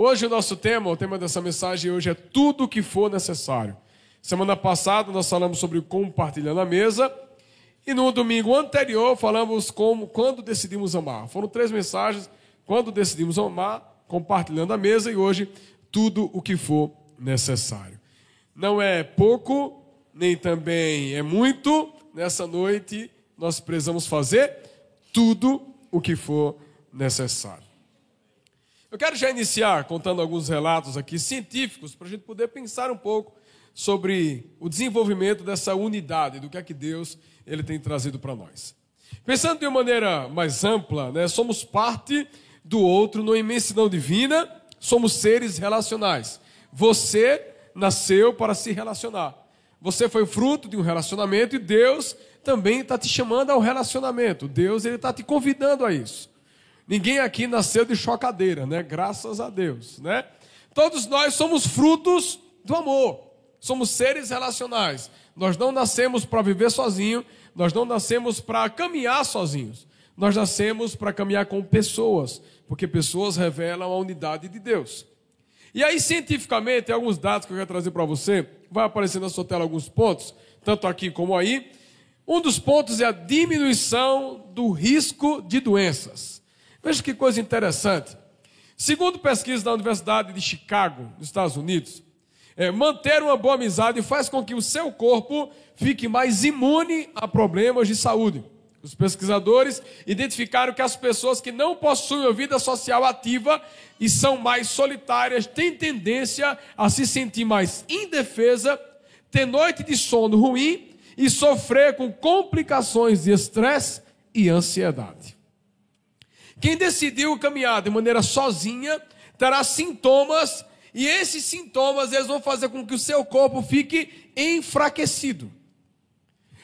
Hoje o nosso tema, o tema dessa mensagem hoje é tudo o que for necessário. Semana passada nós falamos sobre compartilhando a mesa e no domingo anterior falamos como quando decidimos amar. Foram três mensagens: quando decidimos amar, compartilhando a mesa e hoje tudo o que for necessário. Não é pouco, nem também é muito. Nessa noite nós precisamos fazer tudo o que for necessário. Eu quero já iniciar contando alguns relatos aqui científicos para a gente poder pensar um pouco sobre o desenvolvimento dessa unidade, do que é que Deus ele tem trazido para nós. Pensando de uma maneira mais ampla, né, somos parte do outro na imensidão divina, somos seres relacionais. Você nasceu para se relacionar. Você foi fruto de um relacionamento e Deus também está te chamando ao relacionamento. Deus ele está te convidando a isso. Ninguém aqui nasceu de chocadeira, né? Graças a Deus, né? Todos nós somos frutos do amor. Somos seres relacionais. Nós não nascemos para viver sozinho, nós não nascemos para caminhar sozinhos. Nós nascemos para caminhar com pessoas, porque pessoas revelam a unidade de Deus. E aí, cientificamente, tem alguns dados que eu quero trazer para você. Vai aparecer na sua tela alguns pontos, tanto aqui como aí. Um dos pontos é a diminuição do risco de doenças. Veja que coisa interessante. Segundo pesquisa da Universidade de Chicago, nos Estados Unidos, é, manter uma boa amizade faz com que o seu corpo fique mais imune a problemas de saúde. Os pesquisadores identificaram que as pessoas que não possuem uma vida social ativa e são mais solitárias têm tendência a se sentir mais indefesa, ter noite de sono ruim e sofrer com complicações de estresse e ansiedade. Quem decidiu caminhar de maneira sozinha terá sintomas e esses sintomas eles vão fazer com que o seu corpo fique enfraquecido.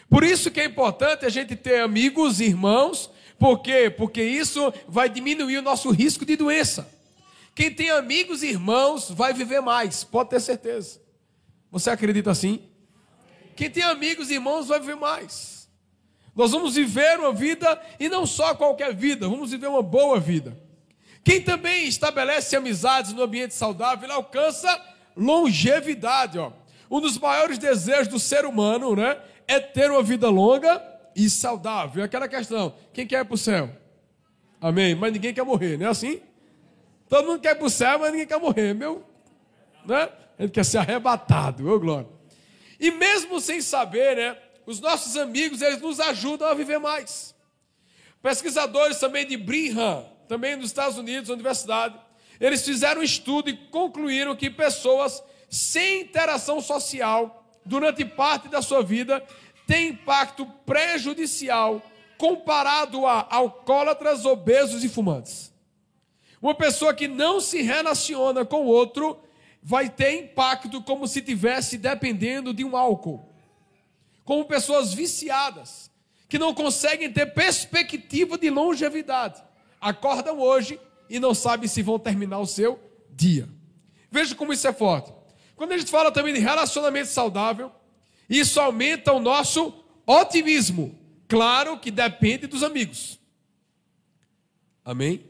Por isso que é importante a gente ter amigos, irmãos, por quê? Porque isso vai diminuir o nosso risco de doença. Quem tem amigos e irmãos vai viver mais, pode ter certeza. Você acredita assim? Quem tem amigos e irmãos vai viver mais. Nós vamos viver uma vida, e não só qualquer vida, vamos viver uma boa vida. Quem também estabelece amizades no ambiente saudável, alcança longevidade. Ó. Um dos maiores desejos do ser humano né, é ter uma vida longa e saudável. É aquela questão: quem quer ir para o céu? Amém? Mas ninguém quer morrer, não é assim? Todo mundo quer ir para o céu, mas ninguém quer morrer. Meu, né? Ele quer ser arrebatado, ô glória. E mesmo sem saber, né? Os nossos amigos, eles nos ajudam a viver mais. Pesquisadores também de Brigham, também nos Estados Unidos, universidade, eles fizeram um estudo e concluíram que pessoas sem interação social durante parte da sua vida têm impacto prejudicial comparado a alcoólatras, obesos e fumantes. Uma pessoa que não se relaciona com o outro vai ter impacto como se tivesse dependendo de um álcool como pessoas viciadas, que não conseguem ter perspectiva de longevidade. Acordam hoje e não sabem se vão terminar o seu dia. Veja como isso é forte. Quando a gente fala também de relacionamento saudável, isso aumenta o nosso otimismo. Claro que depende dos amigos. Amém?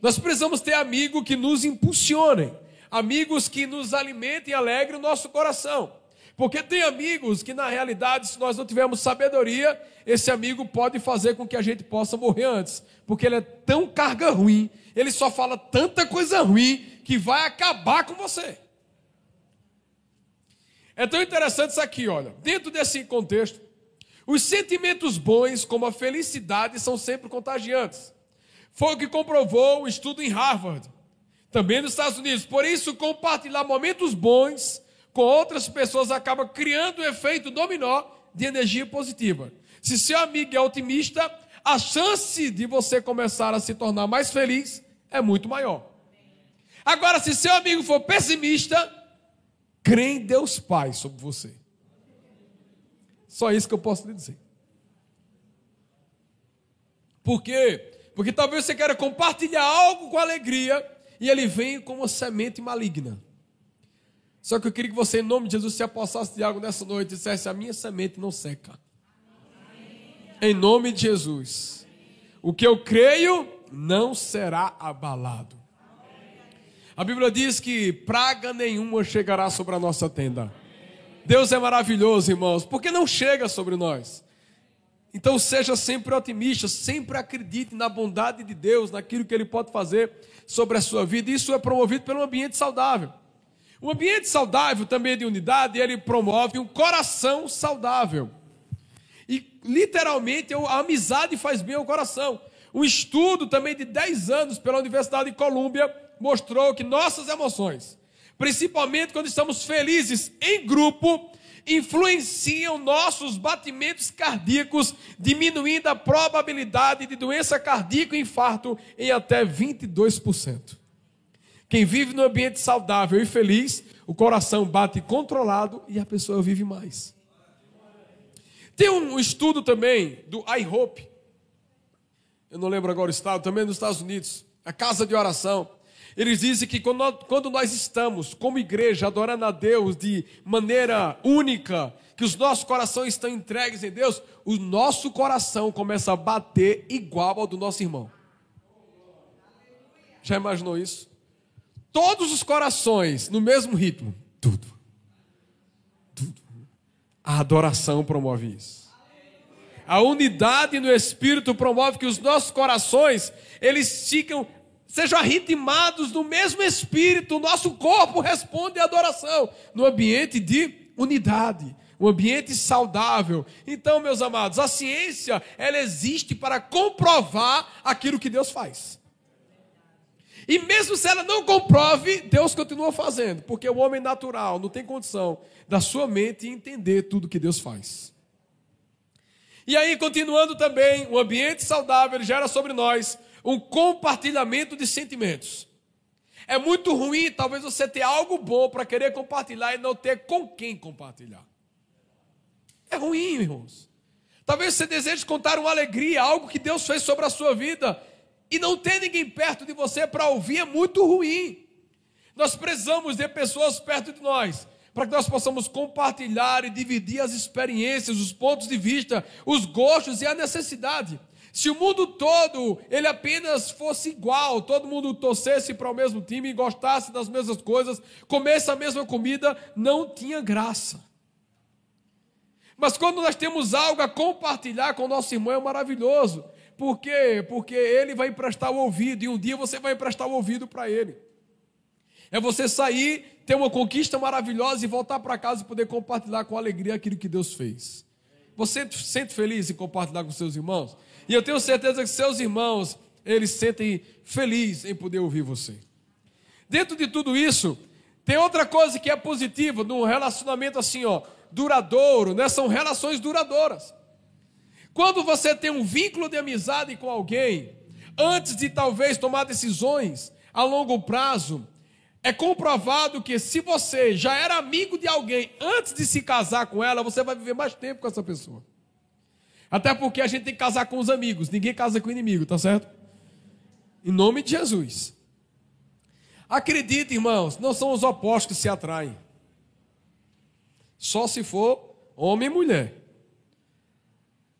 Nós precisamos ter amigos que nos impulsionem, amigos que nos alimentem e alegrem o nosso coração. Porque tem amigos que, na realidade, se nós não tivermos sabedoria, esse amigo pode fazer com que a gente possa morrer antes. Porque ele é tão carga ruim, ele só fala tanta coisa ruim, que vai acabar com você. É tão interessante isso aqui, olha. Dentro desse contexto, os sentimentos bons, como a felicidade, são sempre contagiantes. Foi o que comprovou o estudo em Harvard, também nos Estados Unidos. Por isso, compartilhar momentos bons com outras pessoas acaba criando um efeito dominó de energia positiva. Se seu amigo é otimista, a chance de você começar a se tornar mais feliz é muito maior. Agora, se seu amigo for pessimista, crê em Deus Pai sobre você. Só isso que eu posso lhe dizer. Por quê? Porque talvez você queira compartilhar algo com alegria e ele vem como uma semente maligna. Só que eu queria que você, em nome de Jesus, se apossasse de algo nessa noite e dissesse: A minha semente não seca. Em nome de Jesus. O que eu creio não será abalado. A Bíblia diz que praga nenhuma chegará sobre a nossa tenda. Deus é maravilhoso, irmãos, porque não chega sobre nós. Então seja sempre otimista, sempre acredite na bondade de Deus, naquilo que Ele pode fazer sobre a sua vida. Isso é promovido pelo ambiente saudável. Um ambiente saudável também de unidade, ele promove um coração saudável. E literalmente a amizade faz bem ao coração. Um estudo também de 10 anos pela Universidade de Colômbia mostrou que nossas emoções, principalmente quando estamos felizes em grupo, influenciam nossos batimentos cardíacos, diminuindo a probabilidade de doença cardíaca e infarto em até 22%. Quem vive num ambiente saudável e feliz, o coração bate controlado e a pessoa vive mais. Tem um estudo também do iHope, eu não lembro agora o estado, também nos Estados Unidos, a casa de oração. Eles dizem que quando nós, quando nós estamos, como igreja, adorando a Deus de maneira única, que os nossos corações estão entregues em Deus, o nosso coração começa a bater igual ao do nosso irmão. Já imaginou isso? Todos os corações no mesmo ritmo. Tudo. Tudo. A adoração promove isso. A unidade no Espírito promove que os nossos corações, eles ficam sejam ritmados no mesmo espírito, o nosso corpo responde à adoração, no ambiente de unidade, um ambiente saudável. Então, meus amados, a ciência, ela existe para comprovar aquilo que Deus faz. E mesmo se ela não comprove, Deus continua fazendo, porque o homem natural não tem condição da sua mente entender tudo que Deus faz. E aí, continuando também, o ambiente saudável gera sobre nós um compartilhamento de sentimentos. É muito ruim, talvez você ter algo bom para querer compartilhar e não ter com quem compartilhar. É ruim, irmãos. Talvez você deseje contar uma alegria, algo que Deus fez sobre a sua vida, e não ter ninguém perto de você para ouvir é muito ruim. Nós precisamos de pessoas perto de nós, para que nós possamos compartilhar e dividir as experiências, os pontos de vista, os gostos e a necessidade. Se o mundo todo ele apenas fosse igual, todo mundo torcesse para o mesmo time, gostasse das mesmas coisas, comesse a mesma comida, não tinha graça. Mas quando nós temos algo a compartilhar com o nosso irmão é maravilhoso. Por quê? Porque ele vai emprestar o ouvido e um dia você vai emprestar o ouvido para ele. É você sair, ter uma conquista maravilhosa e voltar para casa e poder compartilhar com alegria aquilo que Deus fez. Você se sente feliz em compartilhar com seus irmãos? E eu tenho certeza que seus irmãos, eles sentem feliz em poder ouvir você. Dentro de tudo isso, tem outra coisa que é positiva num relacionamento assim, ó, duradouro, né? São relações duradouras. Quando você tem um vínculo de amizade com alguém, antes de talvez tomar decisões a longo prazo, é comprovado que se você já era amigo de alguém antes de se casar com ela, você vai viver mais tempo com essa pessoa. Até porque a gente tem que casar com os amigos, ninguém casa com o inimigo, tá certo? Em nome de Jesus. Acredite, irmãos, não são os opostos que se atraem. Só se for homem e mulher.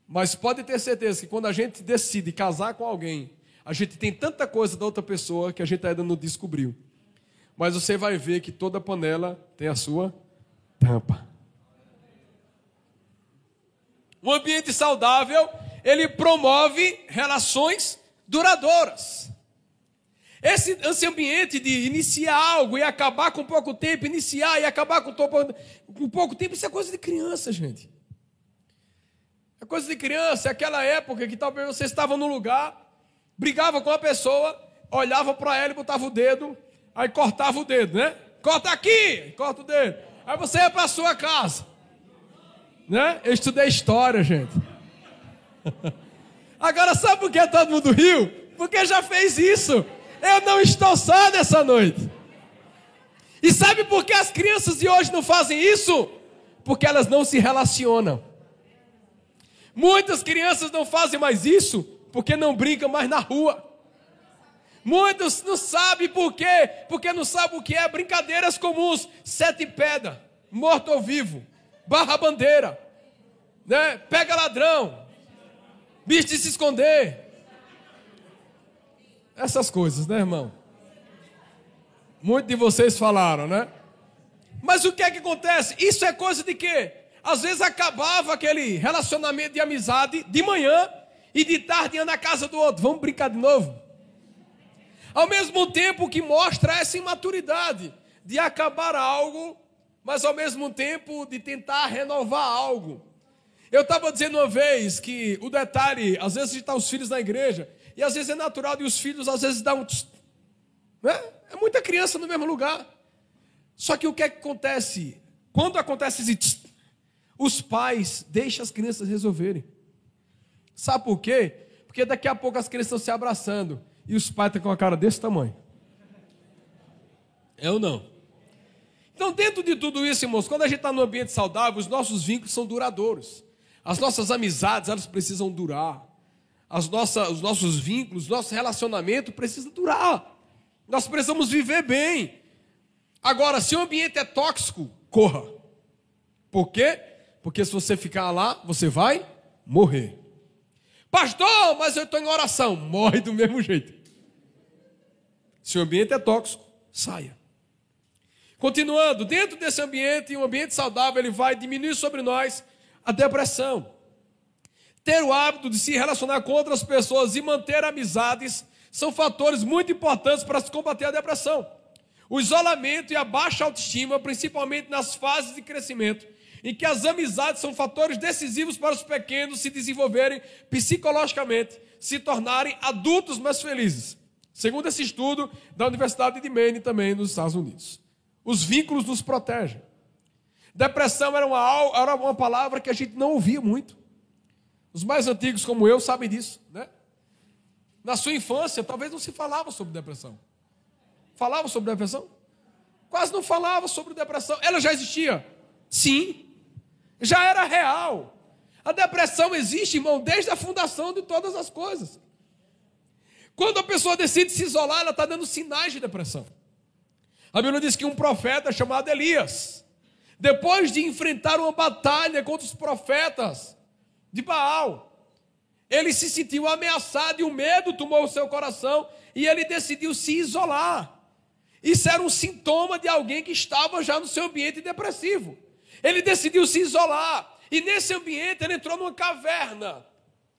Mas pode ter certeza que quando a gente decide casar com alguém, a gente tem tanta coisa da outra pessoa que a gente ainda não descobriu. Mas você vai ver que toda panela tem a sua tampa. Um ambiente saudável, ele promove relações duradouras. Esse, esse ambiente de iniciar algo e acabar com pouco tempo, iniciar e acabar com, com pouco tempo, isso é coisa de criança, gente. É coisa de criança, é aquela época que talvez você estava no lugar, brigava com a pessoa, olhava para ela e botava o dedo, aí cortava o dedo, né? Corta aqui, corta o dedo. Aí você ia para a sua casa. Né? Eu estudei história, gente. Agora, sabe por que todo mundo riu? Porque já fez isso. Eu não estou só nessa noite. E sabe por que as crianças de hoje não fazem isso? Porque elas não se relacionam. Muitas crianças não fazem mais isso porque não brincam mais na rua. Muitos não sabem por quê? Porque não sabem o que é brincadeiras comuns, sete pedras, morto ou vivo barra bandeira, né? Pega ladrão, bicho de se esconder. Essas coisas, né, irmão? Muitos de vocês falaram, né? Mas o que é que acontece? Isso é coisa de quê? Às vezes acabava aquele relacionamento de amizade de manhã e de tarde ia na casa do outro. Vamos brincar de novo? Ao mesmo tempo que mostra essa imaturidade de acabar algo, mas ao mesmo tempo de tentar renovar algo. Eu estava dizendo uma vez que o detalhe, às vezes está os filhos na igreja, e às vezes é natural de os filhos às vezes dão um. Né? É muita criança no mesmo lugar. Só que o que, é que acontece? Quando acontece esse os pais deixam as crianças resolverem. Sabe por quê? Porque daqui a pouco as crianças estão se abraçando e os pais estão com a cara desse tamanho. É ou não? Então, dentro de tudo isso, irmãos, quando a gente está num ambiente saudável, os nossos vínculos são duradouros. As nossas amizades, elas precisam durar. As nossas, os nossos vínculos, o nosso relacionamento precisa durar. Nós precisamos viver bem. Agora, se o ambiente é tóxico, corra. Por quê? Porque se você ficar lá, você vai morrer. Pastor, mas eu estou em oração. Morre do mesmo jeito. Se o ambiente é tóxico, saia. Continuando, dentro desse ambiente, um ambiente saudável, ele vai diminuir sobre nós a depressão. Ter o hábito de se relacionar com outras pessoas e manter amizades são fatores muito importantes para se combater a depressão. O isolamento e a baixa autoestima, principalmente nas fases de crescimento, em que as amizades são fatores decisivos para os pequenos se desenvolverem psicologicamente, se tornarem adultos mais felizes. Segundo esse estudo da Universidade de Maine, também nos Estados Unidos. Os vínculos nos protegem. Depressão era uma, era uma palavra que a gente não ouvia muito. Os mais antigos, como eu, sabem disso, né? Na sua infância, talvez não se falava sobre depressão. Falava sobre depressão? Quase não falava sobre depressão. Ela já existia? Sim. Já era real. A depressão existe, irmão, desde a fundação de todas as coisas. Quando a pessoa decide se isolar, ela está dando sinais de depressão. A Bíblia diz que um profeta chamado Elias, depois de enfrentar uma batalha contra os profetas de Baal, ele se sentiu ameaçado e o medo tomou o seu coração e ele decidiu se isolar. Isso era um sintoma de alguém que estava já no seu ambiente depressivo. Ele decidiu se isolar e nesse ambiente ele entrou numa caverna.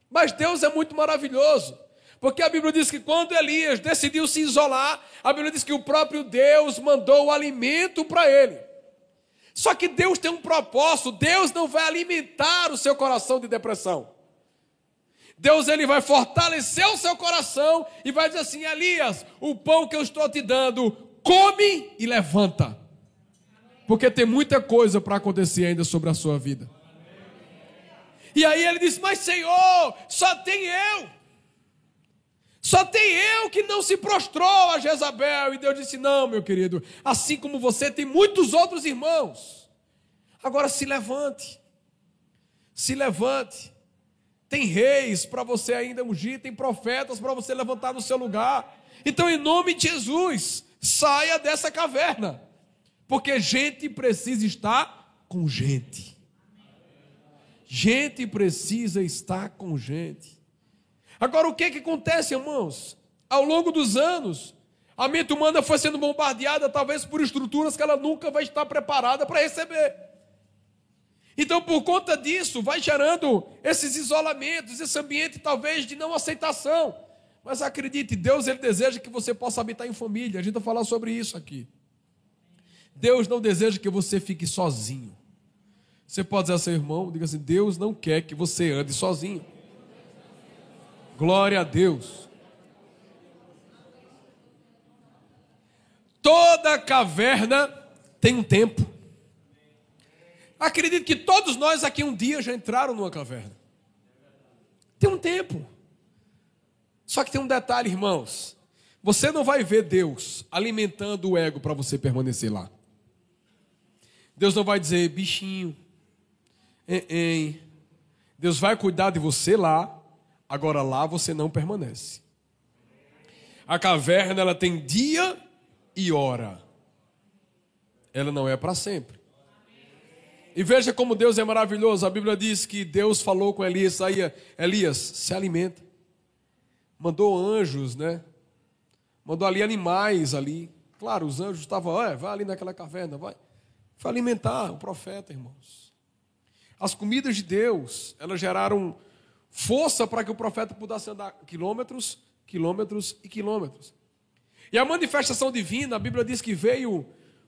Mas Deus é muito maravilhoso, porque a Bíblia diz que quando Elias decidiu se isolar, a Bíblia diz que o próprio Deus mandou o alimento para ele. Só que Deus tem um propósito, Deus não vai alimentar o seu coração de depressão. Deus ele vai fortalecer o seu coração e vai dizer assim: Elias, o pão que eu estou te dando, come e levanta. Porque tem muita coisa para acontecer ainda sobre a sua vida. E aí ele disse: Mas Senhor, só tem eu. Só tem eu que não se prostrou a Jezabel. E Deus disse: Não, meu querido, assim como você, tem muitos outros irmãos. Agora se levante. Se levante. Tem reis para você ainda ungir, tem profetas para você levantar no seu lugar. Então, em nome de Jesus, saia dessa caverna. Porque gente precisa estar com gente. Gente precisa estar com gente. Agora, o que, que acontece, irmãos? Ao longo dos anos, a mente humana foi sendo bombardeada, talvez por estruturas que ela nunca vai estar preparada para receber. Então, por conta disso, vai gerando esses isolamentos, esse ambiente talvez de não aceitação. Mas acredite, Deus ele deseja que você possa habitar em família. A gente vai falar sobre isso aqui. Deus não deseja que você fique sozinho. Você pode dizer ao seu irmão, diga assim: Deus não quer que você ande sozinho. Glória a Deus. Toda caverna tem um tempo. Acredito que todos nós aqui um dia já entraram numa caverna. Tem um tempo. Só que tem um detalhe, irmãos. Você não vai ver Deus alimentando o ego para você permanecer lá. Deus não vai dizer, bichinho, hein, hein. Deus vai cuidar de você lá, agora lá você não permanece. A caverna ela tem dia e hora. Ela não é para sempre. E veja como Deus é maravilhoso. A Bíblia diz que Deus falou com Elias, Elias, se alimenta. Mandou anjos, né? Mandou ali animais ali. Claro, os anjos estavam, olha, vai ali naquela caverna, vai. Foi alimentar o profeta, irmãos. As comidas de Deus, elas geraram força para que o profeta pudesse andar quilômetros, quilômetros e quilômetros. E a manifestação divina, a Bíblia diz que veio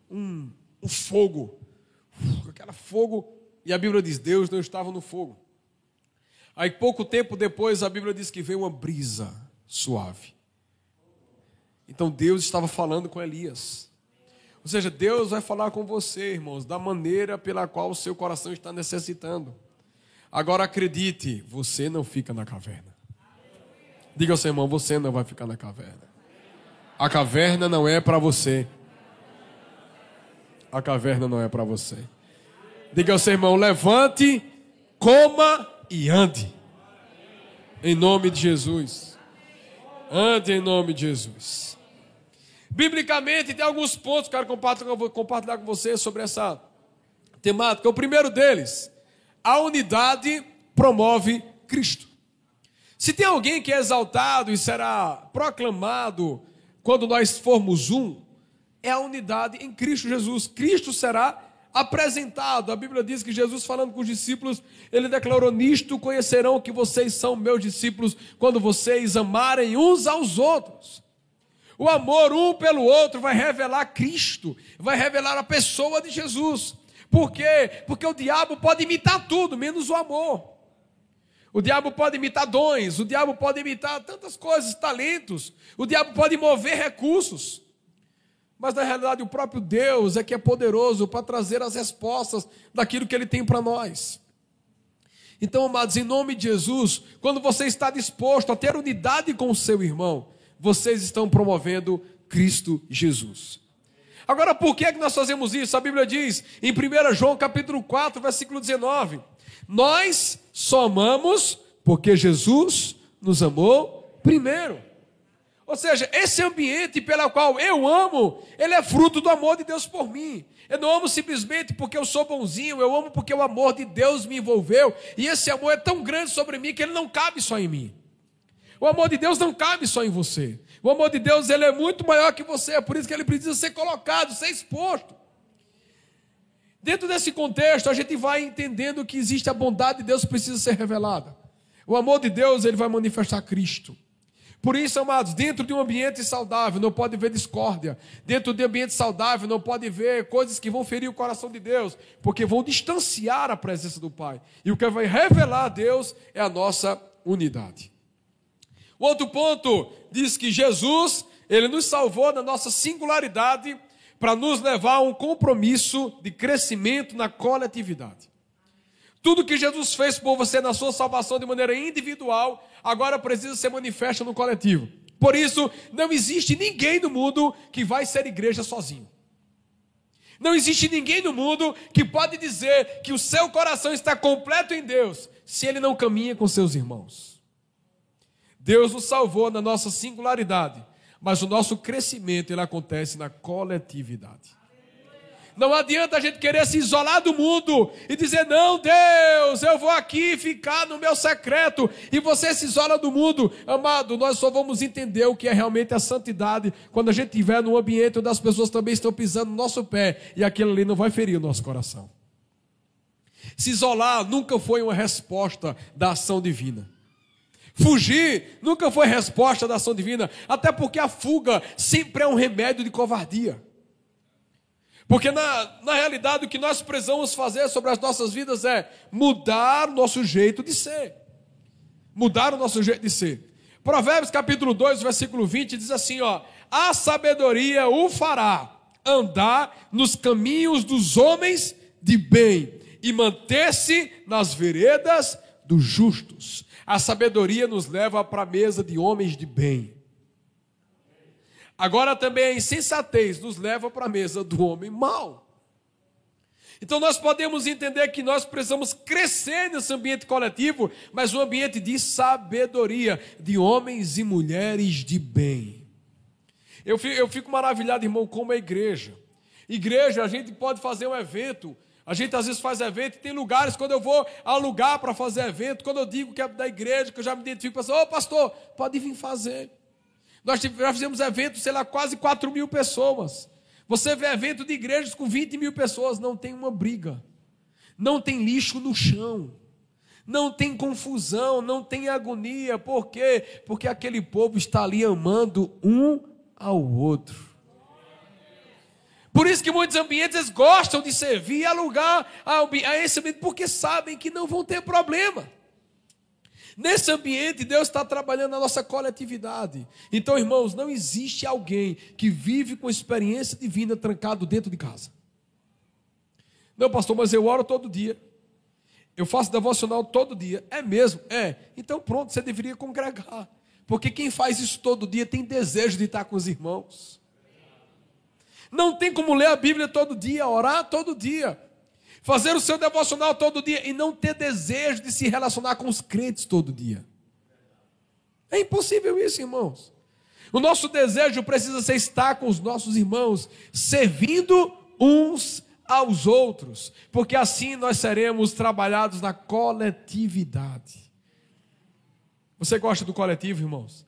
um, um fogo, aquele fogo, e a Bíblia diz: Deus não estava no fogo. Aí, pouco tempo depois, a Bíblia diz que veio uma brisa suave. Então, Deus estava falando com Elias. Ou seja, Deus vai falar com você, irmãos, da maneira pela qual o seu coração está necessitando. Agora acredite, você não fica na caverna. Diga ao seu irmão, você não vai ficar na caverna. A caverna não é para você. A caverna não é para você. Diga ao seu irmão, levante, coma e ande. Em nome de Jesus. Ande em nome de Jesus. Biblicamente, tem alguns pontos que eu quero compartilhar com você sobre essa temática. O primeiro deles, a unidade promove Cristo. Se tem alguém que é exaltado e será proclamado quando nós formos um, é a unidade em Cristo Jesus. Cristo será apresentado. A Bíblia diz que Jesus, falando com os discípulos, ele declarou: Nisto conhecerão que vocês são meus discípulos, quando vocês amarem uns aos outros. O amor um pelo outro vai revelar Cristo, vai revelar a pessoa de Jesus. Por quê? Porque o diabo pode imitar tudo, menos o amor. O diabo pode imitar dons, o diabo pode imitar tantas coisas, talentos, o diabo pode mover recursos. Mas na realidade o próprio Deus é que é poderoso para trazer as respostas daquilo que ele tem para nós. Então, amados, em nome de Jesus, quando você está disposto a ter unidade com o seu irmão, vocês estão promovendo Cristo Jesus. Agora, por que, é que nós fazemos isso? A Bíblia diz em 1 João capítulo 4, versículo 19: Nós só amamos porque Jesus nos amou primeiro. Ou seja, esse ambiente pelo qual eu amo, ele é fruto do amor de Deus por mim. Eu não amo simplesmente porque eu sou bonzinho, eu amo porque o amor de Deus me envolveu. E esse amor é tão grande sobre mim que ele não cabe só em mim. O amor de Deus não cabe só em você. O amor de Deus ele é muito maior que você, é por isso que ele precisa ser colocado, ser exposto. Dentro desse contexto, a gente vai entendendo que existe a bondade de Deus que precisa ser revelada. O amor de Deus, ele vai manifestar Cristo. Por isso, amados, dentro de um ambiente saudável não pode haver discórdia. Dentro de um ambiente saudável não pode haver coisas que vão ferir o coração de Deus, porque vão distanciar a presença do Pai. E o que vai revelar a Deus é a nossa unidade. O outro ponto diz que Jesus, ele nos salvou da nossa singularidade para nos levar a um compromisso de crescimento na coletividade. Tudo que Jesus fez por você na sua salvação de maneira individual, agora precisa ser manifesto no coletivo. Por isso, não existe ninguém no mundo que vai ser igreja sozinho. Não existe ninguém no mundo que pode dizer que o seu coração está completo em Deus se ele não caminha com seus irmãos. Deus nos salvou na nossa singularidade, mas o nosso crescimento ele acontece na coletividade. Não adianta a gente querer se isolar do mundo e dizer: Não, Deus, eu vou aqui ficar no meu secreto, e você se isola do mundo. Amado, nós só vamos entender o que é realmente a santidade quando a gente estiver num ambiente onde as pessoas também estão pisando no nosso pé, e aquilo ali não vai ferir o nosso coração. Se isolar nunca foi uma resposta da ação divina. Fugir nunca foi resposta da ação divina, até porque a fuga sempre é um remédio de covardia. Porque na, na realidade o que nós precisamos fazer sobre as nossas vidas é mudar o nosso jeito de ser. Mudar o nosso jeito de ser. Provérbios capítulo 2, versículo 20 diz assim, ó: "A sabedoria o fará andar nos caminhos dos homens de bem e manter-se nas veredas dos justos." A sabedoria nos leva para a mesa de homens de bem. Agora também a insensatez nos leva para a mesa do homem mau. Então nós podemos entender que nós precisamos crescer nesse ambiente coletivo, mas um ambiente de sabedoria, de homens e mulheres de bem. Eu fico, eu fico maravilhado, irmão, como a igreja. Igreja, a gente pode fazer um evento a gente às vezes faz evento, tem lugares quando eu vou alugar para fazer evento, quando eu digo que é da igreja, que eu já me identifico, pessoal, ô pastor, pode vir fazer. Nós já fizemos eventos, sei lá, quase 4 mil pessoas. Você vê evento de igrejas com 20 mil pessoas, não tem uma briga, não tem lixo no chão, não tem confusão, não tem agonia. Por quê? Porque aquele povo está ali amando um ao outro. Por isso que muitos ambientes gostam de servir e alugar a esse ambiente, porque sabem que não vão ter problema. Nesse ambiente, Deus está trabalhando na nossa coletividade. Então, irmãos, não existe alguém que vive com experiência divina trancado dentro de casa. Não, pastor, mas eu oro todo dia. Eu faço devocional todo dia. É mesmo? É. Então, pronto, você deveria congregar. Porque quem faz isso todo dia tem desejo de estar com os irmãos. Não tem como ler a Bíblia todo dia, orar todo dia fazer o seu devocional todo dia e não ter desejo de se relacionar com os crentes todo dia. É impossível isso, irmãos. O nosso desejo precisa ser estar com os nossos irmãos, servindo uns aos outros, porque assim nós seremos trabalhados na coletividade. Você gosta do coletivo, irmãos?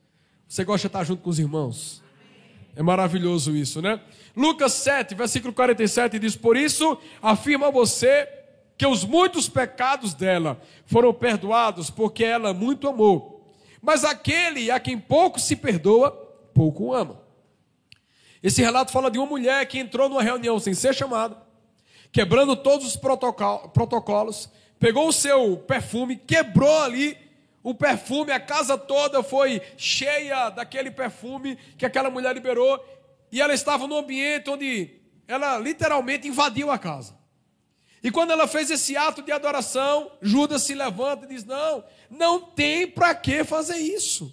Você gosta de estar junto com os irmãos? É maravilhoso isso, né? Lucas 7, versículo 47 diz: Por isso afirma você que os muitos pecados dela foram perdoados, porque ela muito amou. Mas aquele a quem pouco se perdoa, pouco ama. Esse relato fala de uma mulher que entrou numa reunião sem ser chamada, quebrando todos os protocolos, pegou o seu perfume, quebrou ali o perfume, a casa toda foi cheia daquele perfume que aquela mulher liberou e ela estava num ambiente onde ela literalmente invadiu a casa. E quando ela fez esse ato de adoração, Judas se levanta e diz: Não, não tem para que fazer isso.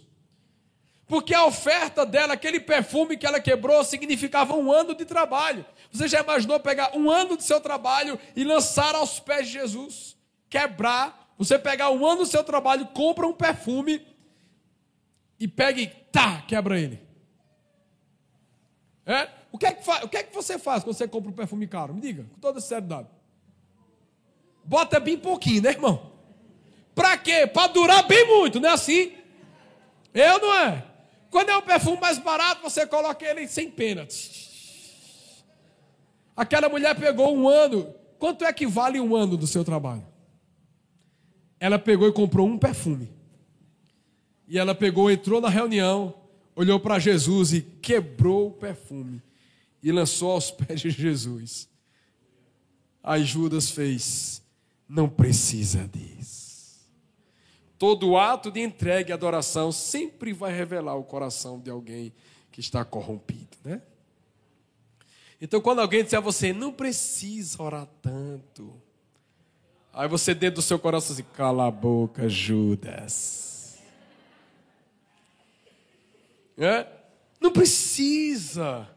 Porque a oferta dela, aquele perfume que ela quebrou, significava um ano de trabalho. Você já imaginou pegar um ano do seu trabalho e lançar aos pés de Jesus? Quebrar, você pegar um ano do seu trabalho, compra um perfume e pega e tá, quebra ele. É? O, que é que o que é que você faz quando você compra um perfume caro? Me diga, com toda seriedade. Bota bem pouquinho, né, irmão? Para quê? Para durar bem muito, não é assim? Eu não é. Quando é um perfume mais barato, você coloca ele sem pena. Aquela mulher pegou um ano. Quanto é que vale um ano do seu trabalho? Ela pegou e comprou um perfume. E ela pegou, entrou na reunião, olhou para Jesus e quebrou o perfume e lançou aos pés de Jesus. Aí Judas fez: não precisa disso. Todo ato de entrega e adoração sempre vai revelar o coração de alguém que está corrompido, né? Então, quando alguém disser a você, não precisa orar tanto, aí você dentro do seu coração assim, cala a boca, Judas. É? Não precisa.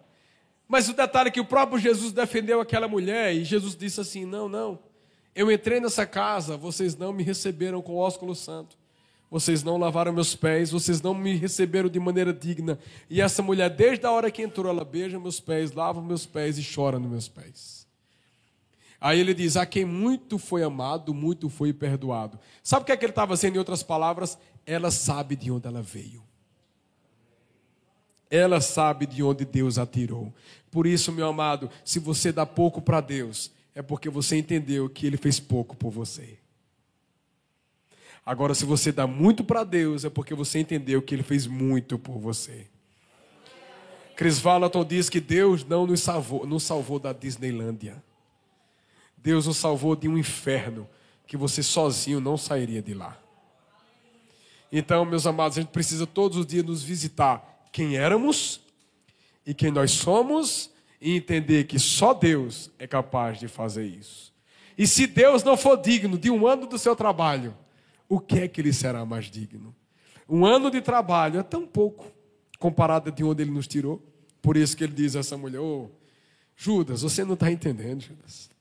Mas o detalhe é que o próprio Jesus defendeu aquela mulher e Jesus disse assim: Não, não. Eu entrei nessa casa, vocês não me receberam com ósculo santo. Vocês não lavaram meus pés, vocês não me receberam de maneira digna. E essa mulher, desde a hora que entrou, ela beija meus pés, lava meus pés e chora nos meus pés. Aí ele diz: A quem muito foi amado, muito foi perdoado. Sabe o que, é que ele estava dizendo em outras palavras? Ela sabe de onde ela veio ela sabe de onde Deus a tirou. Por isso, meu amado, se você dá pouco para Deus, é porque você entendeu que Ele fez pouco por você. Agora, se você dá muito para Deus, é porque você entendeu que Ele fez muito por você. Chris Valaton diz que Deus não nos salvou, nos salvou da Disneylândia. Deus nos salvou de um inferno que você sozinho não sairia de lá. Então, meus amados, a gente precisa todos os dias nos visitar quem éramos e quem nós somos e entender que só Deus é capaz de fazer isso. E se Deus não for digno de um ano do seu trabalho, o que é que ele será mais digno? Um ano de trabalho é tão pouco comparado de onde ele nos tirou. Por isso que ele diz a essa mulher: oh, Judas, você não está entendendo, Judas.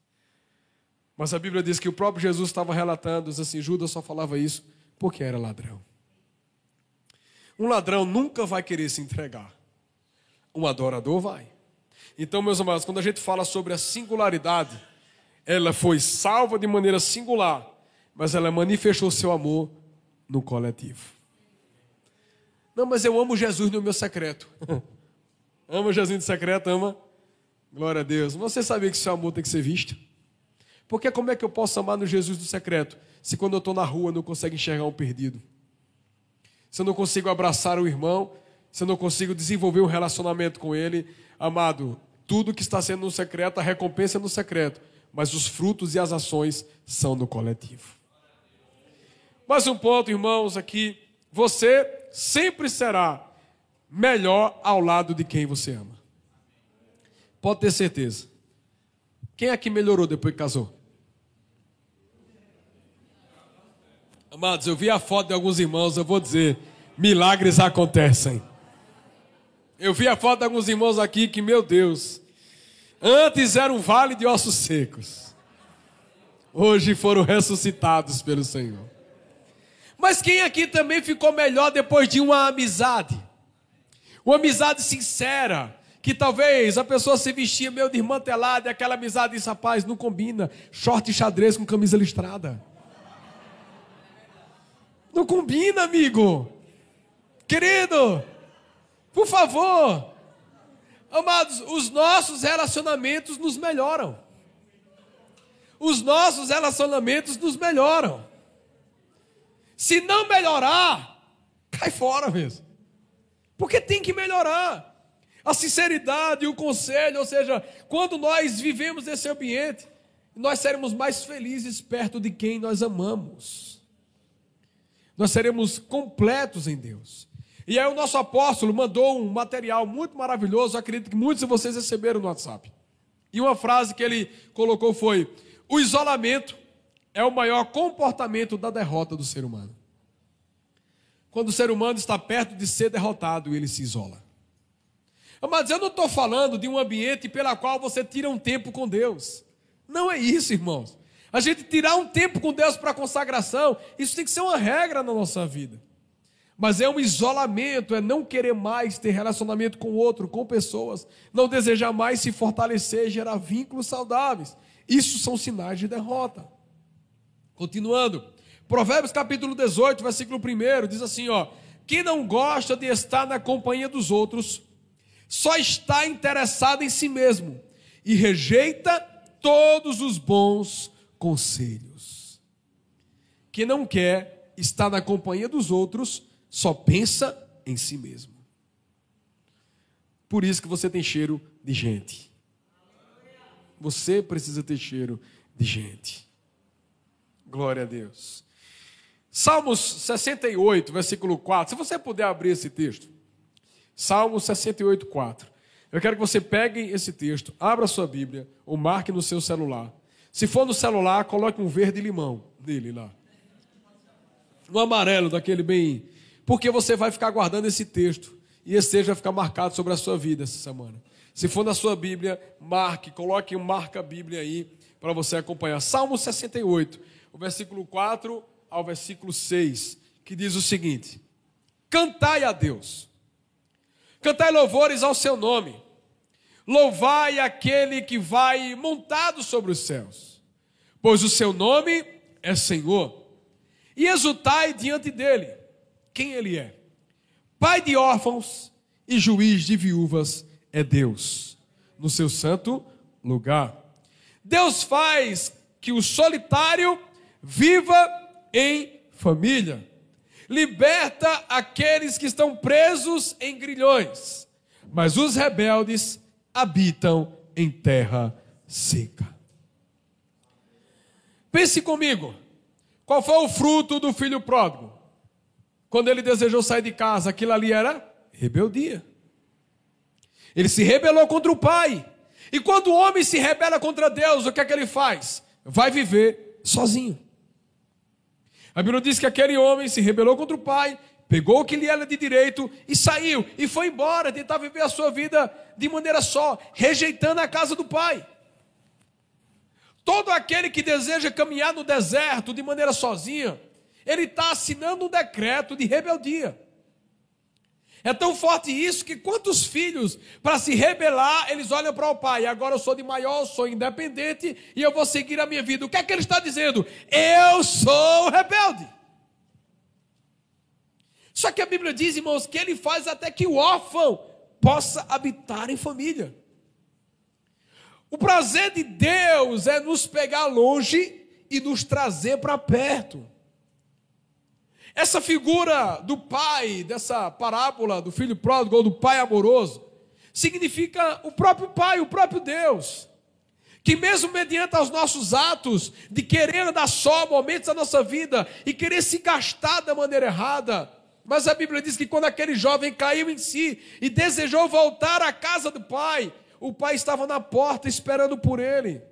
Mas a Bíblia diz que o próprio Jesus estava relatando assim: Judas só falava isso porque era ladrão. Um ladrão nunca vai querer se entregar. Um adorador vai. Então, meus amados, quando a gente fala sobre a singularidade, ela foi salva de maneira singular, mas ela manifestou seu amor no coletivo. Não, mas eu amo Jesus no meu secreto. ama Jesus no secreto, ama? Glória a Deus. Você sabia que seu amor tem que ser visto? Porque como é que eu posso amar no Jesus do secreto, se quando eu estou na rua eu não consigo enxergar um perdido? Se eu não consigo abraçar o irmão, se eu não consigo desenvolver um relacionamento com ele, amado, tudo que está sendo no secreto, a recompensa é no secreto, mas os frutos e as ações são no coletivo. Mais um ponto, irmãos, aqui. Você sempre será melhor ao lado de quem você ama. Pode ter certeza. Quem aqui melhorou depois que casou? Amados, eu vi a foto de alguns irmãos, eu vou dizer, milagres acontecem. Eu vi a foto de alguns irmãos aqui que, meu Deus, antes era um vale de ossos secos. Hoje foram ressuscitados pelo Senhor. Mas quem aqui também ficou melhor depois de uma amizade? Uma amizade sincera, que talvez a pessoa se vestia meio desmantelada e aquela amizade disse, rapaz, não combina, short e xadrez com camisa listrada. Não combina, amigo. Querido, por favor. Amados, os nossos relacionamentos nos melhoram. Os nossos relacionamentos nos melhoram. Se não melhorar, cai fora mesmo. Porque tem que melhorar. A sinceridade, o conselho, ou seja, quando nós vivemos nesse ambiente, nós seremos mais felizes perto de quem nós amamos. Nós seremos completos em Deus. E aí o nosso apóstolo mandou um material muito maravilhoso, acredito que muitos de vocês receberam no WhatsApp. E uma frase que ele colocou foi: "O isolamento é o maior comportamento da derrota do ser humano. Quando o ser humano está perto de ser derrotado, ele se isola. Mas eu não estou falando de um ambiente pela qual você tira um tempo com Deus. Não é isso, irmãos. A gente tirar um tempo com Deus para consagração, isso tem que ser uma regra na nossa vida. Mas é um isolamento, é não querer mais ter relacionamento com outro, com pessoas, não desejar mais se fortalecer, gerar vínculos saudáveis. Isso são sinais de derrota. Continuando, Provérbios capítulo 18, versículo 1, diz assim, ó: Quem não gosta de estar na companhia dos outros, só está interessado em si mesmo e rejeita todos os bons conselhos. Quem não quer estar na companhia dos outros, só pensa em si mesmo. Por isso que você tem cheiro de gente. Você precisa ter cheiro de gente. Glória a Deus. Salmos 68, versículo 4. Se você puder abrir esse texto. Salmos 68, 4. Eu quero que você pegue esse texto, abra sua Bíblia ou marque no seu celular. Se for no celular, coloque um verde limão nele lá. Um amarelo, daquele bem. Porque você vai ficar guardando esse texto. E esse texto vai ficar marcado sobre a sua vida essa semana. Se for na sua Bíblia, marque, coloque um marca-Bíblia aí para você acompanhar. Salmo 68 o versículo 4 ao versículo 6, que diz o seguinte: Cantai a Deus, cantai louvores ao seu nome, louvai aquele que vai montado sobre os céus, pois o seu nome é Senhor, e exultai diante dele, quem ele é. Pai de órfãos e juiz de viúvas é Deus, no seu santo lugar. Deus faz que o solitário Viva em família. Liberta aqueles que estão presos em grilhões, mas os rebeldes habitam em terra seca. Pense comigo, qual foi o fruto do filho pródigo? Quando ele desejou sair de casa, aquilo ali era rebeldia. Ele se rebelou contra o pai. E quando o homem se rebela contra Deus, o que é que ele faz? Vai viver sozinho. A Bíblia diz que aquele homem se rebelou contra o pai, pegou o que lhe era de direito e saiu e foi embora, tentar viver a sua vida de maneira só, rejeitando a casa do pai. Todo aquele que deseja caminhar no deserto de maneira sozinha, ele está assinando um decreto de rebeldia. É tão forte isso que quantos filhos, para se rebelar, eles olham para o pai, agora eu sou de maior, sou independente e eu vou seguir a minha vida. O que é que ele está dizendo? Eu sou rebelde. Só que a Bíblia diz, irmãos, que ele faz até que o órfão possa habitar em família. O prazer de Deus é nos pegar longe e nos trazer para perto. Essa figura do pai, dessa parábola do filho pródigo ou do pai amoroso, significa o próprio pai, o próprio Deus. Que mesmo mediante os nossos atos de querer dar só momentos da nossa vida e querer se gastar da maneira errada, mas a Bíblia diz que quando aquele jovem caiu em si e desejou voltar à casa do pai, o pai estava na porta esperando por ele.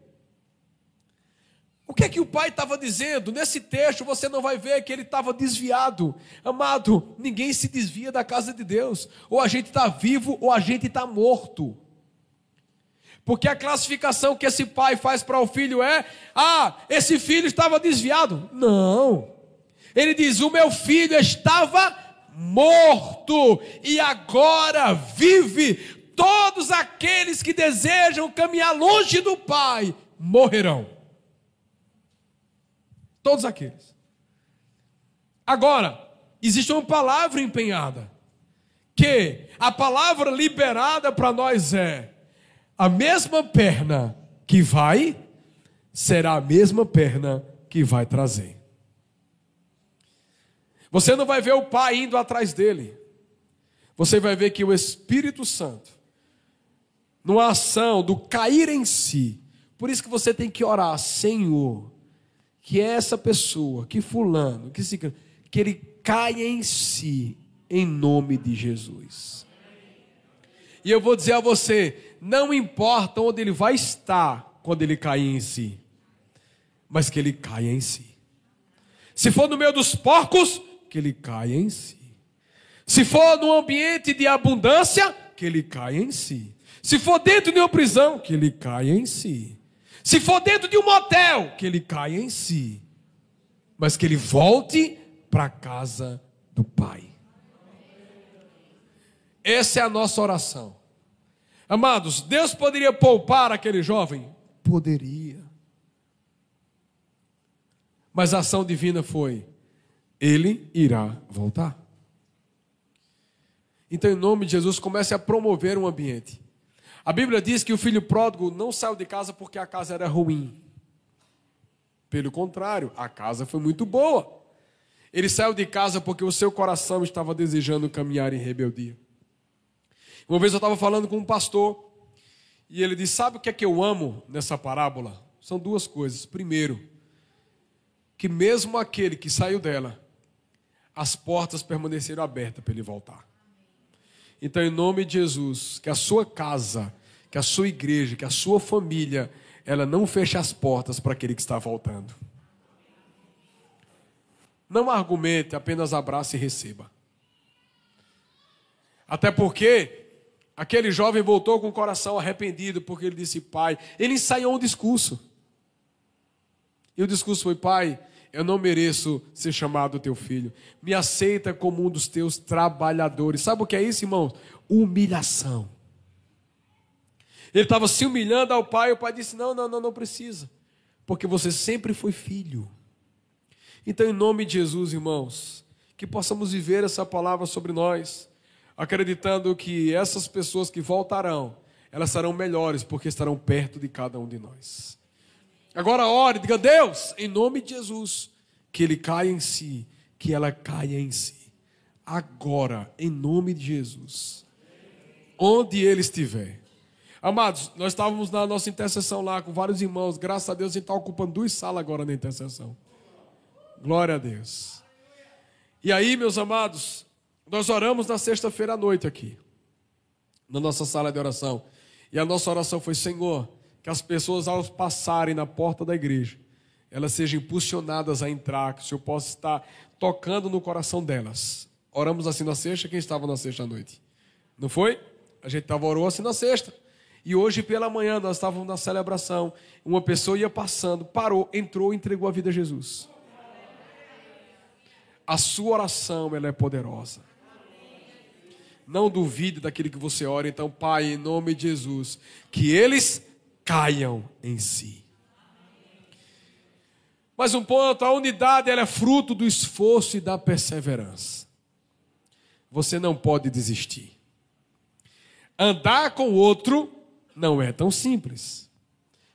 O que é que o pai estava dizendo? Nesse texto você não vai ver que ele estava desviado. Amado, ninguém se desvia da casa de Deus. Ou a gente está vivo ou a gente está morto. Porque a classificação que esse pai faz para o filho é: ah, esse filho estava desviado. Não. Ele diz: o meu filho estava morto e agora vive. Todos aqueles que desejam caminhar longe do pai morrerão. Todos aqueles. Agora, existe uma palavra empenhada. Que a palavra liberada para nós é: a mesma perna que vai, será a mesma perna que vai trazer. Você não vai ver o Pai indo atrás dele. Você vai ver que o Espírito Santo, numa ação do cair em si, por isso que você tem que orar, Senhor, que é essa pessoa, que fulano, que se que ele caia em si em nome de Jesus. E eu vou dizer a você, não importa onde ele vai estar quando ele cair em si, mas que ele caia em si. Se for no meio dos porcos, que ele caia em si. Se for num ambiente de abundância, que ele caia em si. Se for dentro de uma prisão, que ele caia em si. Se for dentro de um motel, que ele caia em si, mas que ele volte para a casa do Pai. Essa é a nossa oração. Amados, Deus poderia poupar aquele jovem? Poderia. Mas a ação divina foi: ele irá voltar. Então, em nome de Jesus, comece a promover um ambiente a Bíblia diz que o filho pródigo não saiu de casa porque a casa era ruim. Pelo contrário, a casa foi muito boa. Ele saiu de casa porque o seu coração estava desejando caminhar em rebeldia. Uma vez eu estava falando com um pastor e ele disse: Sabe o que é que eu amo nessa parábola? São duas coisas. Primeiro, que mesmo aquele que saiu dela, as portas permaneceram abertas para ele voltar. Então, em nome de Jesus, que a sua casa, que a sua igreja, que a sua família, ela não feche as portas para aquele que está voltando. Não argumente, apenas abrace e receba. Até porque aquele jovem voltou com o coração arrependido, porque ele disse: Pai, ele ensaiou um discurso. E o discurso foi: Pai, eu não mereço ser chamado teu filho. Me aceita como um dos teus trabalhadores. Sabe o que é isso, irmão? Humilhação. Ele estava se humilhando ao pai, e o pai disse: Não, não, não, não precisa, porque você sempre foi filho. Então, em nome de Jesus, irmãos, que possamos viver essa palavra sobre nós, acreditando que essas pessoas que voltarão, elas serão melhores, porque estarão perto de cada um de nós. Agora ore, diga, Deus, em nome de Jesus, que ele caia em si, que ela caia em si. Agora, em nome de Jesus. Onde ele estiver. Amados, nós estávamos na nossa intercessão lá com vários irmãos. Graças a Deus, a gente está ocupando duas salas agora na intercessão. Glória a Deus. E aí, meus amados, nós oramos na sexta-feira à noite aqui, na nossa sala de oração. E a nossa oração foi: Senhor, que as pessoas, ao passarem na porta da igreja, elas sejam impulsionadas a entrar, que o Senhor possa estar tocando no coração delas. Oramos assim na sexta, quem estava na sexta noite? Não foi? A gente estava orou assim na sexta. E hoje pela manhã nós estávamos na celebração. Uma pessoa ia passando, parou, entrou entregou a vida a Jesus. A sua oração ela é poderosa. Não duvide daquilo que você ora. Então, Pai, em nome de Jesus, que eles caiam em si. Mais um ponto, a unidade ela é fruto do esforço e da perseverança. você não pode desistir. Andar com o outro não é tão simples.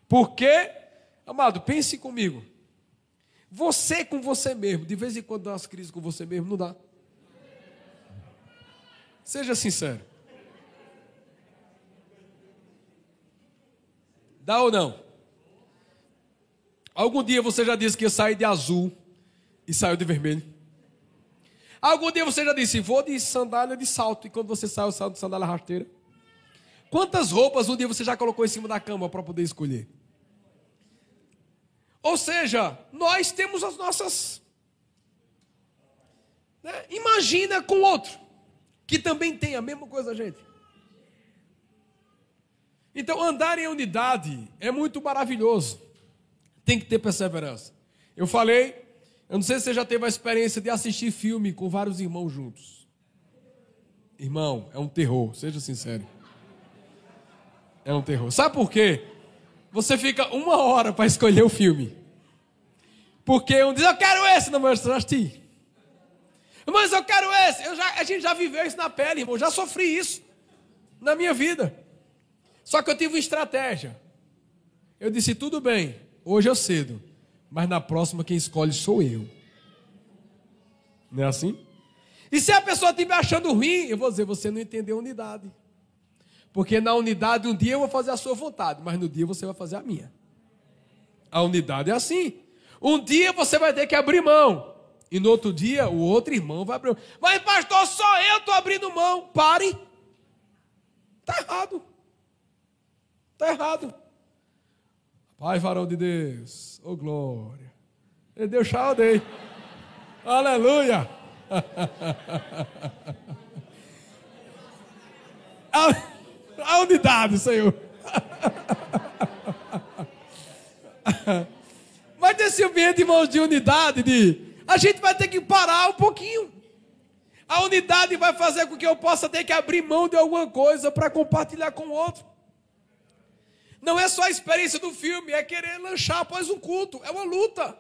Porque, amado, pense comigo. Você com você mesmo, de vez em quando dá umas crises com você mesmo, não dá. Seja sincero. Dá ou não? Algum dia você já disse que ia sair de azul e saiu de vermelho? Algum dia você já disse, vou de sandália de salto, e quando você saiu, saiu de sandália rasteira? Quantas roupas um dia você já colocou em cima da cama para poder escolher? Ou seja, nós temos as nossas. Né? Imagina com outro, que também tem a mesma coisa gente. Então, andar em unidade é muito maravilhoso. Tem que ter perseverança. Eu falei, eu não sei se você já teve a experiência de assistir filme com vários irmãos juntos. Irmão, é um terror, seja sincero. É um terror. Sabe por quê? Você fica uma hora para escolher o filme. Porque um diz, eu quero esse, não, mas eu assisti. Mas eu quero esse. Eu já, a gente já viveu isso na pele, irmão. Já sofri isso na minha vida. Só que eu tive uma estratégia. Eu disse: tudo bem, hoje eu cedo, mas na próxima quem escolhe sou eu. Não é assim? E se a pessoa estiver achando ruim, eu vou dizer: você não entendeu a unidade. Porque na unidade, um dia eu vou fazer a sua vontade, mas no dia você vai fazer a minha. A unidade é assim. Um dia você vai ter que abrir mão. E no outro dia, o outro irmão vai abrir mão. Mas, pastor, só eu estou abrindo mão. Pare. Está errado. Está errado. Pai, varão de Deus, ô oh, glória. Ele deu dei. Aleluia. A, a unidade, Senhor. Mas nesse ambiente, irmãos, de unidade, de, a gente vai ter que parar um pouquinho. A unidade vai fazer com que eu possa ter que abrir mão de alguma coisa para compartilhar com o outro. Não é só a experiência do filme, é querer lanchar após um culto. É uma luta.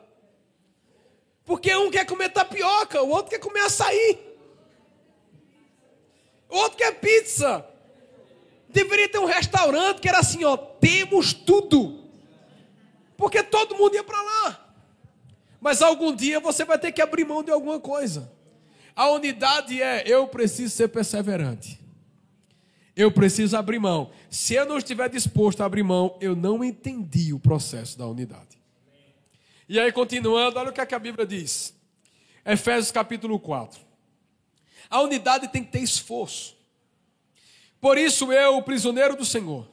Porque um quer comer tapioca, o outro quer comer açaí. O outro quer pizza. Deveria ter um restaurante que era assim, ó, temos tudo. Porque todo mundo ia para lá. Mas algum dia você vai ter que abrir mão de alguma coisa. A unidade é eu preciso ser perseverante eu preciso abrir mão. Se eu não estiver disposto a abrir mão, eu não entendi o processo da unidade. E aí, continuando, olha o que, é que a Bíblia diz. Efésios capítulo 4. A unidade tem que ter esforço. Por isso, eu, o prisioneiro do Senhor,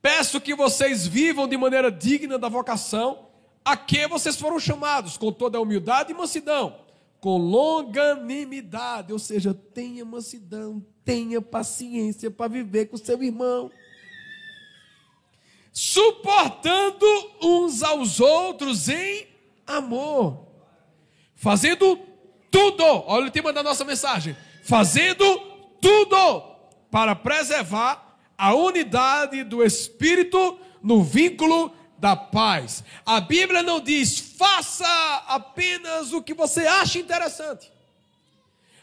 peço que vocês vivam de maneira digna da vocação a que vocês foram chamados, com toda a humildade e mansidão, com longanimidade, ou seja, tenha mansidão, tenha paciência para viver com seu irmão. Suportando uns aos outros em amor. Fazendo tudo. Olha o tema da nossa mensagem. Fazendo tudo para preservar a unidade do Espírito no vínculo da paz. A Bíblia não diz faça apenas o que você acha interessante.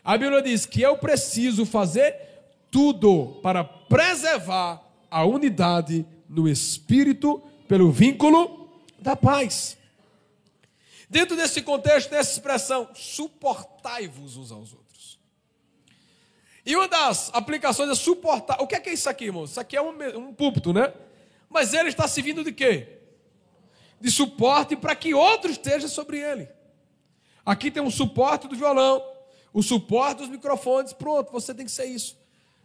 A Bíblia diz que eu preciso fazer tudo para preservar a unidade no espírito pelo vínculo da paz. Dentro desse contexto, dessa expressão, suportai-vos uns aos outros. E uma das aplicações é suportar. O que é, que é isso aqui, irmãos? Isso aqui é um, um púlpito, né? Mas ele está servindo de quê? De suporte para que outro esteja sobre ele. Aqui tem um suporte do violão, o suporte dos microfones, pronto, você tem que ser isso.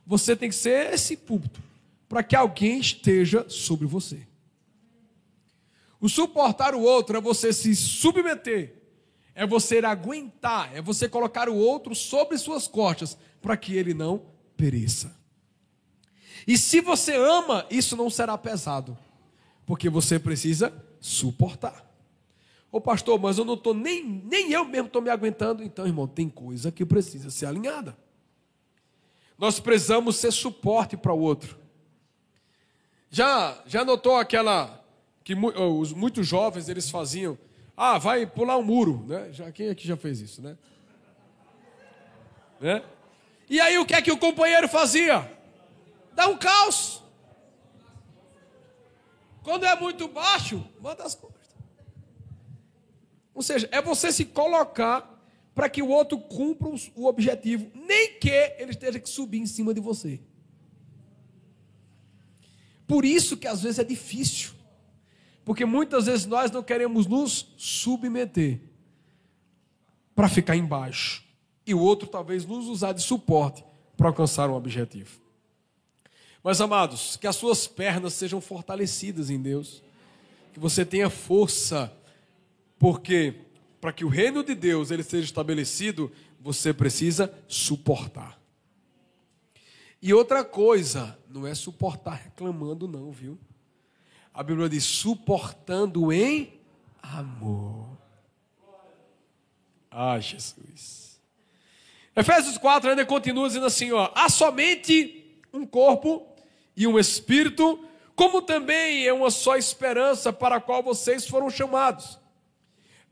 Você tem que ser esse púlpito para que alguém esteja sobre você. O suportar o outro é você se submeter, é você aguentar, é você colocar o outro sobre suas costas para que ele não pereça. E se você ama, isso não será pesado, porque você precisa suportar. Ô pastor, mas eu não estou, nem, nem eu mesmo estou me aguentando. Então, irmão, tem coisa que precisa ser alinhada. Nós precisamos ser suporte para o outro. Já, já notou aquela que os muitos jovens eles faziam? Ah, vai pular um muro, né? Já, quem aqui já fez isso, né? Né? E aí o que é que o companheiro fazia? Dá um caos. Quando é muito baixo, manda as costas. Ou seja, é você se colocar para que o outro cumpra o objetivo, nem que ele esteja que subir em cima de você. Por isso que às vezes é difícil. Porque muitas vezes nós não queremos nos submeter para ficar embaixo. E o outro talvez nos usar de suporte para alcançar um objetivo. Mas amados, que as suas pernas sejam fortalecidas em Deus, que você tenha força, porque para que o reino de Deus ele seja estabelecido, você precisa suportar. E outra coisa, não é suportar reclamando não, viu? A Bíblia diz suportando em amor. Ah, Jesus. Efésios 4 ainda continua dizendo assim, ó, há somente um corpo e um espírito, como também é uma só esperança para a qual vocês foram chamados.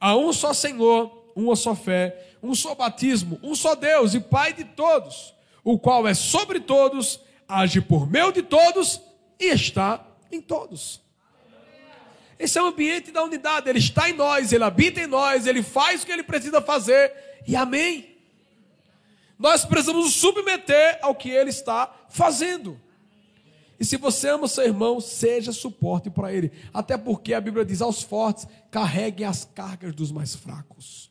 Há um só Senhor, uma só fé, um só batismo, um só Deus e Pai de todos, o qual é sobre todos, age por meio de todos e está em todos. Esse é o ambiente da unidade, ele está em nós, ele habita em nós, ele faz o que ele precisa fazer, e amém. Nós precisamos nos submeter ao que ele está fazendo. E se você ama seu irmão, seja suporte para ele. Até porque a Bíblia diz aos fortes: carreguem as cargas dos mais fracos.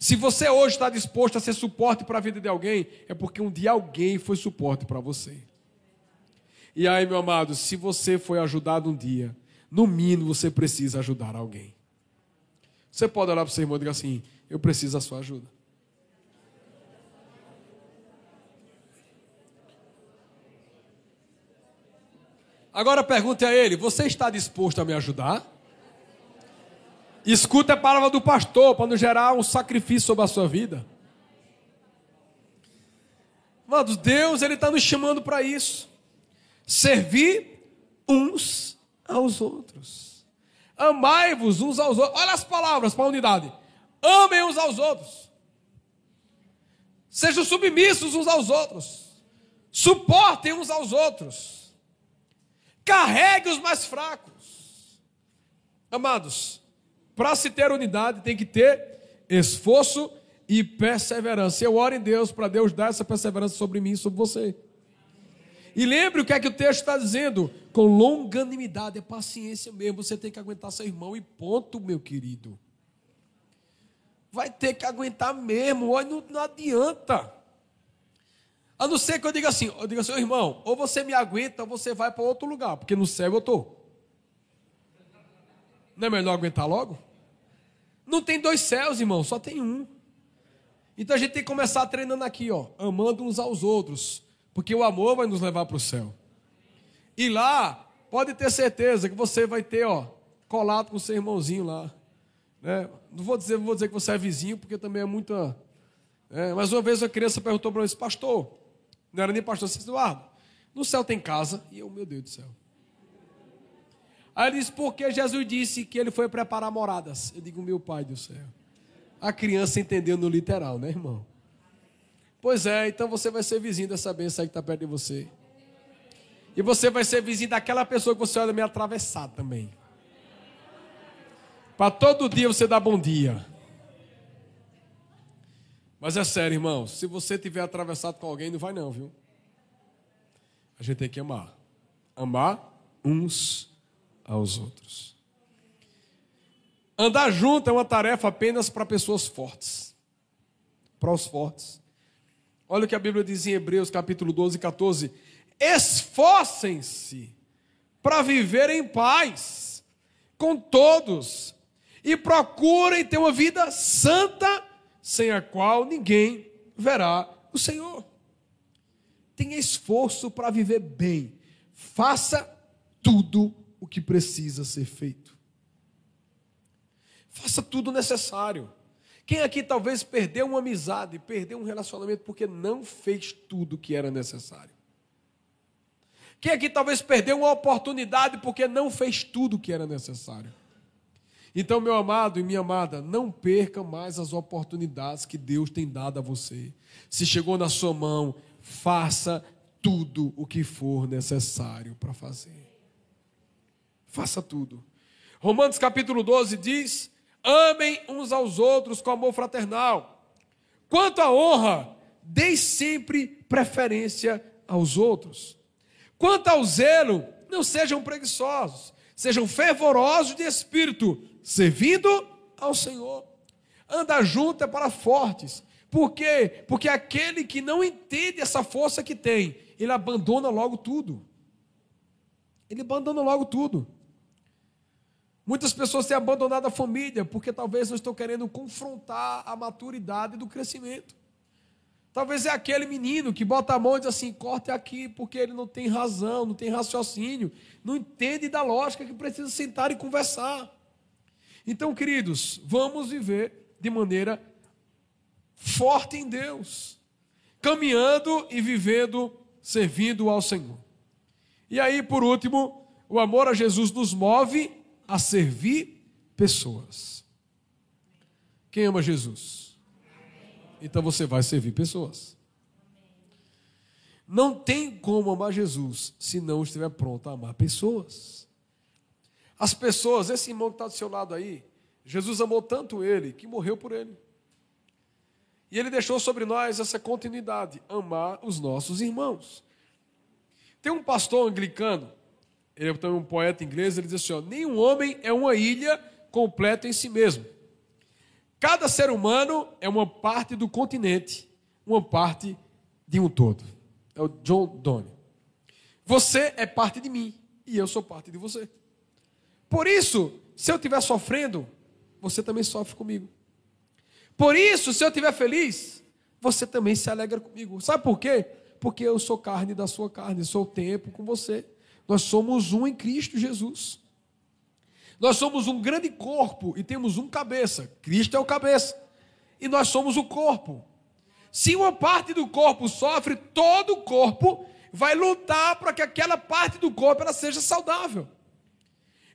Se você hoje está disposto a ser suporte para a vida de alguém, é porque um dia alguém foi suporte para você. E aí, meu amado, se você foi ajudado um dia, no mínimo você precisa ajudar alguém. Você pode olhar para o seu irmão e dizer assim: Eu preciso da sua ajuda. Agora pergunte a ele: você está disposto a me ajudar? Escuta a palavra do pastor para não gerar um sacrifício sobre a sua vida. Amados, Deus ele está nos chamando para isso. Servir uns aos outros. Amai-vos uns aos outros. Olha as palavras para a unidade. Amem uns aos outros. Sejam submissos uns aos outros. Suportem uns aos outros Carregue os mais fracos. Amados, para se ter unidade tem que ter esforço e perseverança. Eu oro em Deus para Deus dar essa perseverança sobre mim e sobre você. E lembre o que é que o texto está dizendo: com longanimidade, é paciência mesmo. Você tem que aguentar seu irmão e ponto, meu querido. Vai ter que aguentar mesmo, olha, não, não adianta. A não ser que eu diga assim, eu diga assim, irmão, ou você me aguenta ou você vai para outro lugar, porque no céu eu estou. Não é melhor aguentar logo? Não tem dois céus, irmão, só tem um. Então a gente tem que começar treinando aqui, ó, amando uns aos outros, porque o amor vai nos levar para o céu. E lá, pode ter certeza que você vai ter, ó, colado com o seu irmãozinho lá. Né? Não vou dizer, vou dizer que você é vizinho, porque também é muita. É, mas uma vez a criança perguntou para mim, pastor, não era nem pastor César Eduardo. No céu tem casa. E eu, meu Deus do céu. Aí ele disse, porque Jesus disse que ele foi preparar moradas. Eu digo, meu pai do céu. A criança entendeu no literal, né, irmão? Pois é, então você vai ser vizinho dessa benção aí que está perto de você. E você vai ser vizinho daquela pessoa que você olha meio atravessado também. Para todo dia você dar bom dia. Mas é sério, irmão, se você tiver atravessado com alguém, não vai não, viu? A gente tem que amar. Amar uns aos outros. Andar junto é uma tarefa apenas para pessoas fortes. Para os fortes. Olha o que a Bíblia diz em Hebreus capítulo 12 e 14. Esforcem-se para viver em paz com todos e procurem ter uma vida santa sem a qual ninguém verá o Senhor. Tenha esforço para viver bem. Faça tudo o que precisa ser feito. Faça tudo necessário. Quem aqui talvez perdeu uma amizade, perdeu um relacionamento porque não fez tudo o que era necessário? Quem aqui talvez perdeu uma oportunidade porque não fez tudo o que era necessário? Então, meu amado e minha amada, não perca mais as oportunidades que Deus tem dado a você. Se chegou na sua mão, faça tudo o que for necessário para fazer. Faça tudo. Romanos capítulo 12 diz: Amem uns aos outros com amor fraternal. Quanto à honra, deis sempre preferência aos outros. Quanto ao zelo, não sejam preguiçosos, sejam fervorosos de espírito, servindo ao Senhor. Anda junto é para fortes. Por quê? Porque aquele que não entende essa força que tem, ele abandona logo tudo. Ele abandona logo tudo. Muitas pessoas têm abandonado a família porque talvez não estão querendo confrontar a maturidade do crescimento. Talvez é aquele menino que bota a mão e diz assim: corte aqui, porque ele não tem razão, não tem raciocínio, não entende da lógica que precisa sentar e conversar. Então, queridos, vamos viver de maneira forte em Deus, caminhando e vivendo, servindo ao Senhor. E aí, por último, o amor a Jesus nos move a servir pessoas. Quem ama Jesus? Então você vai servir pessoas. Não tem como amar Jesus se não estiver pronto a amar pessoas. As pessoas, esse irmão que está do seu lado aí, Jesus amou tanto ele que morreu por ele. E ele deixou sobre nós essa continuidade: amar os nossos irmãos. Tem um pastor anglicano ele é também um poeta inglês, ele diz assim: ó, nenhum homem é uma ilha completa em si mesmo. Cada ser humano é uma parte do continente, uma parte de um todo. É o John Donne. Você é parte de mim e eu sou parte de você. Por isso, se eu estiver sofrendo, você também sofre comigo. Por isso, se eu estiver feliz, você também se alegra comigo. Sabe por quê? Porque eu sou carne da sua carne, sou tempo com você. Nós somos um em Cristo Jesus. Nós somos um grande corpo e temos um cabeça. Cristo é o cabeça. E nós somos o corpo. Se uma parte do corpo sofre, todo o corpo vai lutar para que aquela parte do corpo ela seja saudável.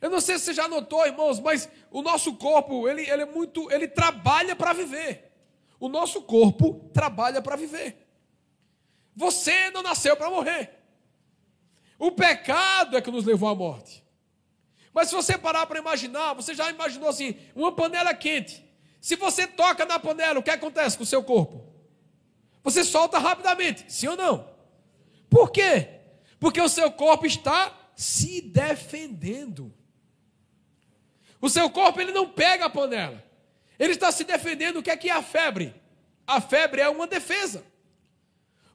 Eu não sei se você já notou, irmãos, mas o nosso corpo, ele, ele é muito, ele trabalha para viver. O nosso corpo trabalha para viver. Você não nasceu para morrer. O pecado é que nos levou à morte. Mas se você parar para imaginar, você já imaginou assim, uma panela quente. Se você toca na panela, o que acontece com o seu corpo? Você solta rapidamente, sim ou não? Por quê? Porque o seu corpo está se defendendo. O seu corpo ele não pega a panela. Ele está se defendendo. O que é que é a febre? A febre é uma defesa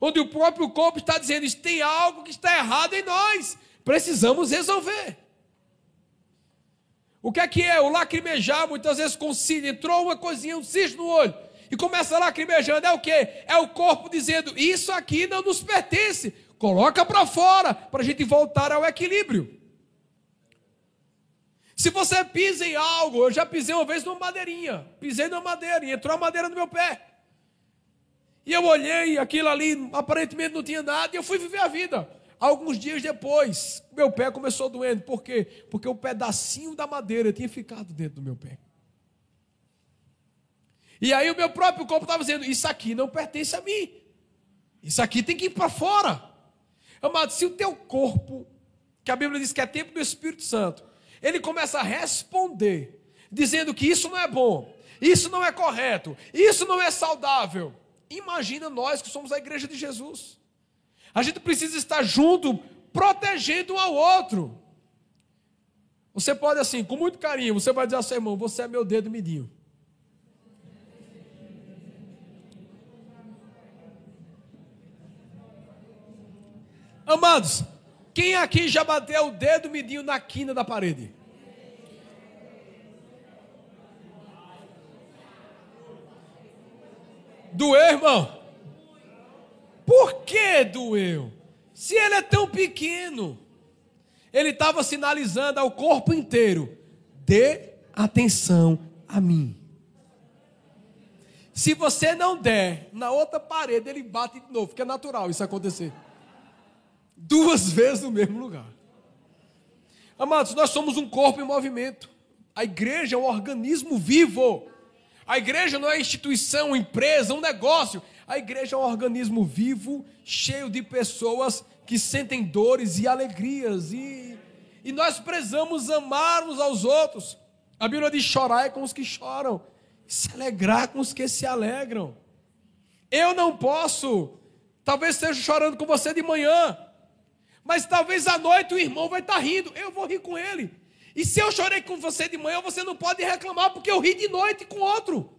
onde o próprio corpo está dizendo: tem algo que está errado em nós, precisamos resolver. O que é que é? O lacrimejar, muitas vezes com cílio, entrou uma coisinha, um cisne no olho, e começa lacrimejando, é o que? É o corpo dizendo: Isso aqui não nos pertence, coloca para fora, para a gente voltar ao equilíbrio. Se você pisa em algo, eu já pisei uma vez numa madeirinha, pisei numa madeira e entrou a madeira no meu pé. E eu olhei, aquilo ali aparentemente não tinha nada, e eu fui viver a vida. Alguns dias depois, meu pé começou doendo. Por quê? Porque o pedacinho da madeira tinha ficado dentro do meu pé. E aí o meu próprio corpo estava dizendo: Isso aqui não pertence a mim. Isso aqui tem que ir para fora. Amado, se o teu corpo, que a Bíblia diz que é tempo do Espírito Santo, ele começa a responder, dizendo que isso não é bom, isso não é correto, isso não é saudável. Imagina nós que somos a igreja de Jesus. A gente precisa estar junto, protegendo um ao outro. Você pode, assim, com muito carinho, você vai dizer ao seu irmão: Você é meu dedo midinho. Amados, quem aqui já bateu o dedo midinho na quina da parede? Doeu, irmão? Por que doeu? Se ele é tão pequeno, ele estava sinalizando ao corpo inteiro: dê atenção a mim. Se você não der, na outra parede ele bate de novo, porque é natural isso acontecer. Duas vezes no mesmo lugar. Amados, nós somos um corpo em movimento. A igreja é um organismo vivo. A igreja não é instituição, empresa, um negócio. A igreja é um organismo vivo, cheio de pessoas que sentem dores e alegrias. E, e nós precisamos amar uns aos outros. A Bíblia diz: chorar é com os que choram, se alegrar com os que se alegram. Eu não posso, talvez esteja chorando com você de manhã, mas talvez à noite o irmão vai estar rindo, eu vou rir com ele. E se eu chorei com você de manhã, você não pode reclamar, porque eu ri de noite com outro.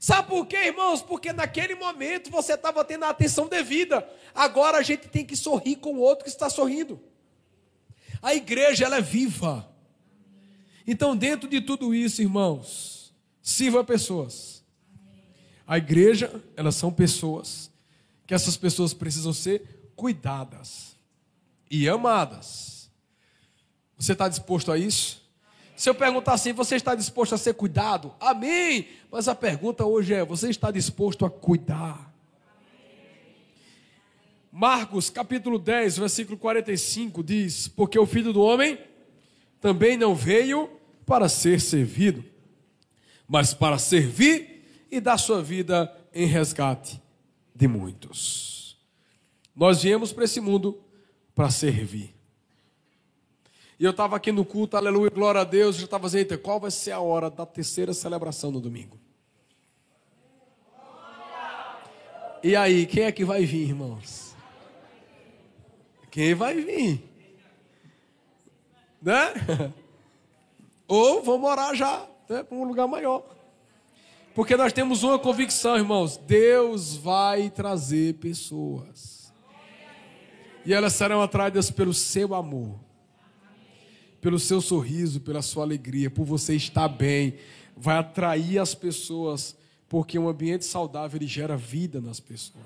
Sabe por quê, irmãos? Porque naquele momento você estava tendo a atenção devida. Agora a gente tem que sorrir com o outro que está sorrindo. A igreja, ela é viva. Então, dentro de tudo isso, irmãos, sirva pessoas. A igreja, elas são pessoas. Que essas pessoas precisam ser cuidadas e amadas. Você está disposto a isso? Se eu perguntar assim, você está disposto a ser cuidado? Amém! Mas a pergunta hoje é: você está disposto a cuidar? Marcos capítulo 10, versículo 45 diz: Porque o filho do homem também não veio para ser servido, mas para servir e dar sua vida em resgate de muitos. Nós viemos para esse mundo para servir. E eu estava aqui no culto, aleluia, glória a Deus, já estava dizendo, qual vai ser a hora da terceira celebração no domingo? E aí, quem é que vai vir, irmãos? Quem vai vir? Né? Ou vamos morar já, né, para um lugar maior. Porque nós temos uma convicção, irmãos: Deus vai trazer pessoas. E elas serão atraídas pelo seu amor pelo seu sorriso, pela sua alegria, por você estar bem, vai atrair as pessoas, porque um ambiente saudável ele gera vida nas pessoas.